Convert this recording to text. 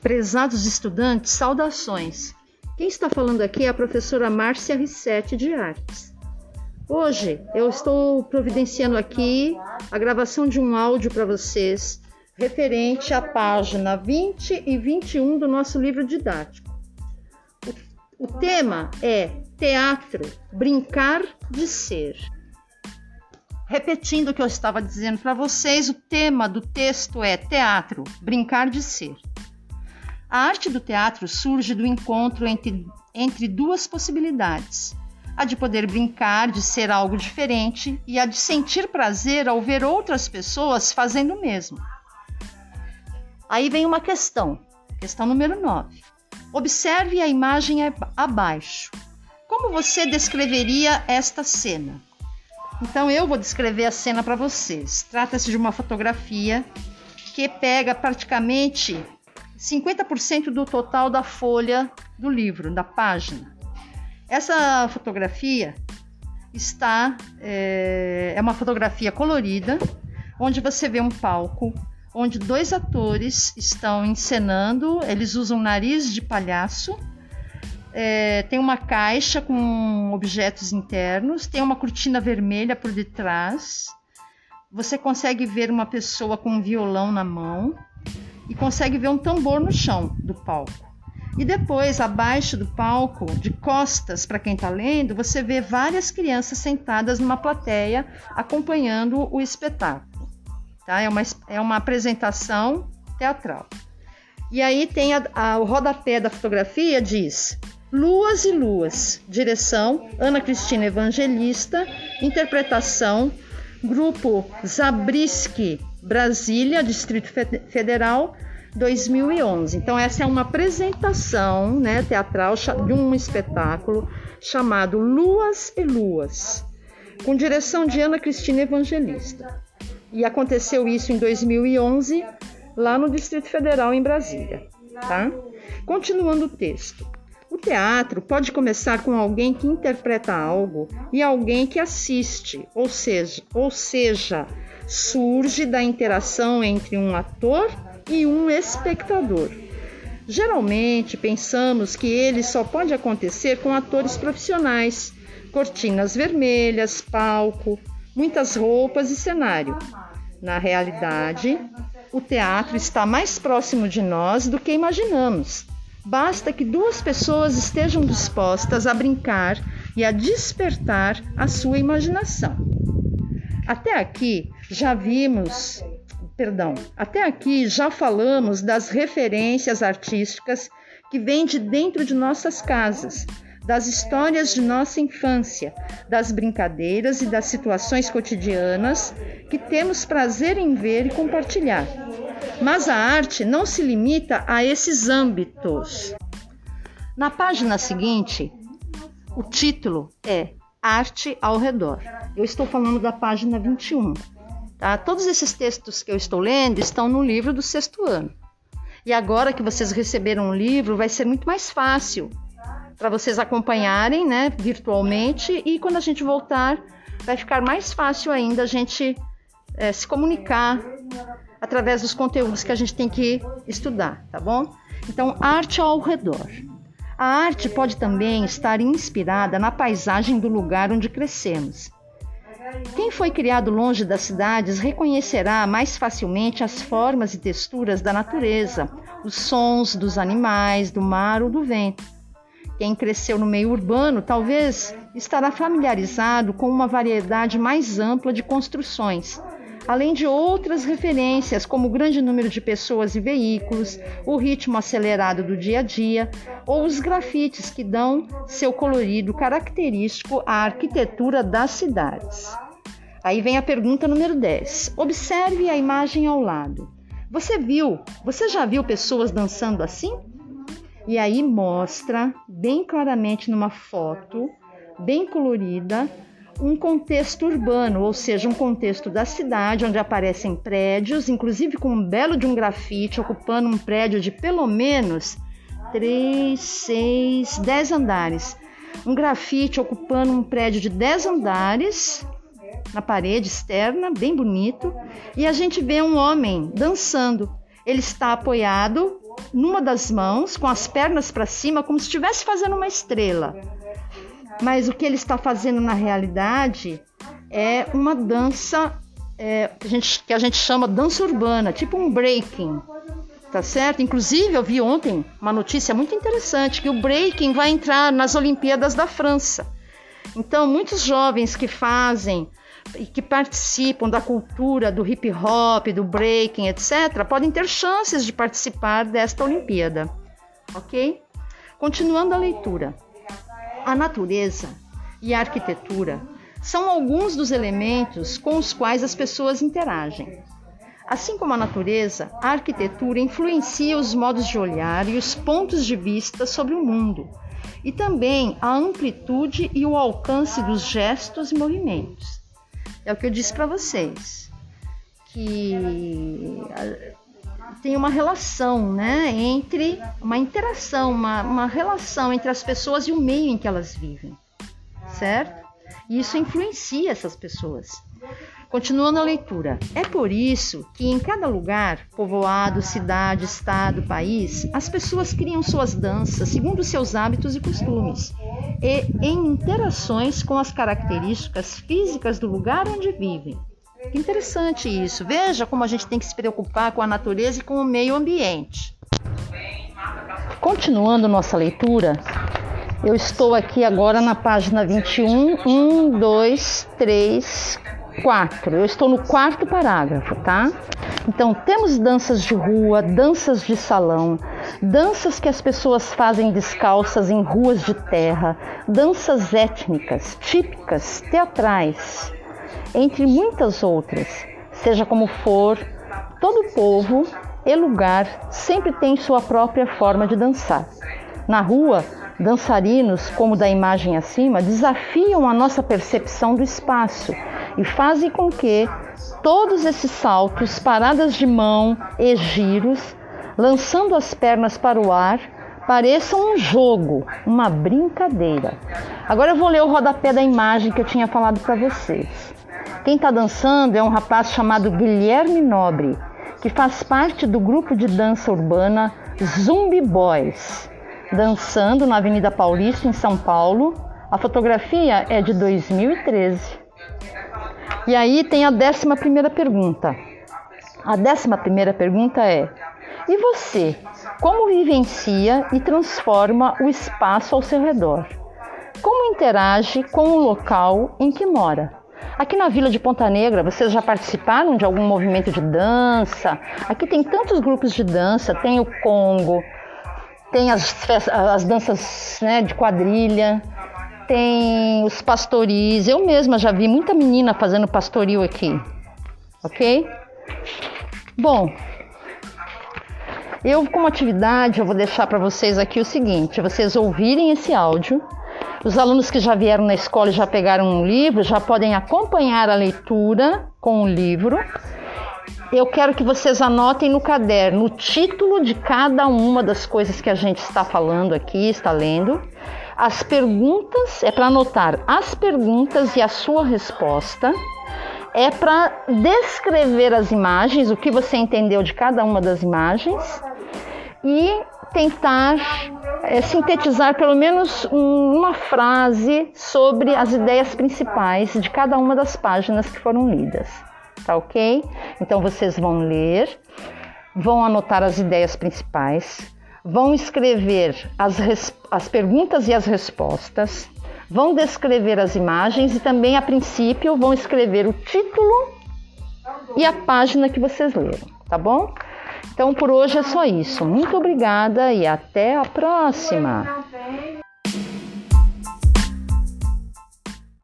Prezados estudantes, saudações. Quem está falando aqui é a professora Márcia Rissetti de Artes. Hoje eu estou providenciando aqui a gravação de um áudio para vocês referente à página 20 e 21 do nosso livro didático. O, o tema é Teatro, Brincar de Ser. Repetindo o que eu estava dizendo para vocês, o tema do texto é Teatro, Brincar de Ser. A arte do teatro surge do encontro entre, entre duas possibilidades: a de poder brincar, de ser algo diferente, e a de sentir prazer ao ver outras pessoas fazendo o mesmo. Aí vem uma questão, questão número 9. Observe a imagem abaixo. Como você descreveria esta cena? Então eu vou descrever a cena para vocês. Trata-se de uma fotografia que pega praticamente 50% do total da folha do livro, da página. Essa fotografia está é, é uma fotografia colorida, onde você vê um palco onde dois atores estão encenando, eles usam nariz de palhaço, é, tem uma caixa com objetos internos, tem uma cortina vermelha por detrás, você consegue ver uma pessoa com um violão na mão, e consegue ver um tambor no chão do palco. E depois, abaixo do palco, de costas para quem está lendo, você vê várias crianças sentadas numa plateia acompanhando o espetáculo. Tá? É, uma, é uma apresentação teatral. E aí tem a, a, o rodapé da fotografia diz Luas e Luas, direção Ana Cristina Evangelista, interpretação Grupo Zabriskie Brasília, Distrito Federal, 2011. Então essa é uma apresentação, né, teatral de um espetáculo chamado Luas e Luas, com direção de Ana Cristina Evangelista. E aconteceu isso em 2011 lá no Distrito Federal em Brasília, tá? Continuando o texto. Teatro pode começar com alguém que interpreta algo e alguém que assiste, ou seja, ou seja, surge da interação entre um ator e um espectador. Geralmente pensamos que ele só pode acontecer com atores profissionais, cortinas vermelhas, palco, muitas roupas e cenário. Na realidade, o teatro está mais próximo de nós do que imaginamos. Basta que duas pessoas estejam dispostas a brincar e a despertar a sua imaginação. Até aqui já vimos, perdão, até aqui já falamos das referências artísticas que vêm de dentro de nossas casas, das histórias de nossa infância, das brincadeiras e das situações cotidianas que temos prazer em ver e compartilhar. Mas a arte não se limita a esses âmbitos. Na página seguinte, o título é Arte ao redor. Eu estou falando da página 21. Tá? Todos esses textos que eu estou lendo estão no livro do sexto ano. E agora que vocês receberam o livro, vai ser muito mais fácil para vocês acompanharem né, virtualmente. E quando a gente voltar, vai ficar mais fácil ainda a gente é, se comunicar através dos conteúdos que a gente tem que estudar, tá bom? Então, arte ao redor. A arte pode também estar inspirada na paisagem do lugar onde crescemos. Quem foi criado longe das cidades reconhecerá mais facilmente as formas e texturas da natureza, os sons dos animais, do mar ou do vento. Quem cresceu no meio urbano talvez estará familiarizado com uma variedade mais ampla de construções, além de outras referências, como o grande número de pessoas e veículos, o ritmo acelerado do dia a dia ou os grafites que dão seu colorido característico à arquitetura das cidades. Aí vem a pergunta número 10. Observe a imagem ao lado. Você viu, você já viu pessoas dançando assim? E aí mostra bem claramente numa foto, bem colorida, um contexto urbano, ou seja, um contexto da cidade onde aparecem prédios, inclusive com um belo de um grafite ocupando um prédio de pelo menos 3, 6, 10 andares. Um grafite ocupando um prédio de 10 andares na parede externa, bem bonito, e a gente vê um homem dançando. Ele está apoiado numa das mãos, com as pernas para cima, como se estivesse fazendo uma estrela. Mas o que ele está fazendo na realidade é uma dança é, que, a gente, que a gente chama dança urbana, tipo um breaking. Tá certo? Inclusive, eu vi ontem uma notícia muito interessante que o breaking vai entrar nas Olimpíadas da França. Então, muitos jovens que fazem e que participam da cultura do hip hop, do breaking, etc., podem ter chances de participar desta Olimpíada. Ok? Continuando a leitura. A natureza e a arquitetura são alguns dos elementos com os quais as pessoas interagem. Assim como a natureza, a arquitetura influencia os modos de olhar e os pontos de vista sobre o mundo, e também a amplitude e o alcance dos gestos e movimentos. É o que eu disse para vocês, que tem uma relação, né, entre uma interação, uma, uma relação entre as pessoas e o meio em que elas vivem, certo? E isso influencia essas pessoas. Continuando a leitura. É por isso que em cada lugar, povoado, cidade, estado, país, as pessoas criam suas danças segundo seus hábitos e costumes, e em interações com as características físicas do lugar onde vivem. Que interessante isso. Veja como a gente tem que se preocupar com a natureza e com o meio ambiente. Continuando nossa leitura, eu estou aqui agora na página 21, 1, 2, 3, 4. Eu estou no quarto parágrafo, tá? Então, temos danças de rua, danças de salão, danças que as pessoas fazem descalças em ruas de terra, danças étnicas, típicas, teatrais, entre muitas outras. Seja como for, todo povo e lugar sempre tem sua própria forma de dançar. Na rua, dançarinos, como da imagem acima, desafiam a nossa percepção do espaço e fazem com que todos esses saltos, paradas de mão e giros, lançando as pernas para o ar, pareçam um jogo, uma brincadeira. Agora eu vou ler o rodapé da imagem que eu tinha falado para vocês. Quem está dançando é um rapaz chamado Guilherme Nobre, que faz parte do grupo de dança urbana Zumbi Boys, dançando na Avenida Paulista, em São Paulo. A fotografia é de 2013. E aí tem a décima primeira pergunta. A décima primeira pergunta é: e você? Como vivencia e transforma o espaço ao seu redor? Como interage com o local em que mora? Aqui na Vila de Ponta Negra, vocês já participaram de algum movimento de dança? Aqui tem tantos grupos de dança, tem o Congo, tem as, as danças né, de quadrilha, tem os pastoris. Eu mesma já vi muita menina fazendo pastoril aqui, ok? Bom, eu como atividade eu vou deixar para vocês aqui o seguinte: vocês ouvirem esse áudio. Os alunos que já vieram na escola e já pegaram um livro já podem acompanhar a leitura com o livro. Eu quero que vocês anotem no caderno o título de cada uma das coisas que a gente está falando aqui, está lendo as perguntas, é para anotar as perguntas e a sua resposta. É para descrever as imagens, o que você entendeu de cada uma das imagens e tentar é, sintetizar pelo menos uma frase sobre as ideias principais de cada uma das páginas que foram lidas. Tá ok? Então vocês vão ler, vão anotar as ideias principais, vão escrever as, as perguntas e as respostas, vão descrever as imagens e também, a princípio, vão escrever o título e a página que vocês leram, tá bom? Então, por hoje é só isso. Muito obrigada e até a próxima!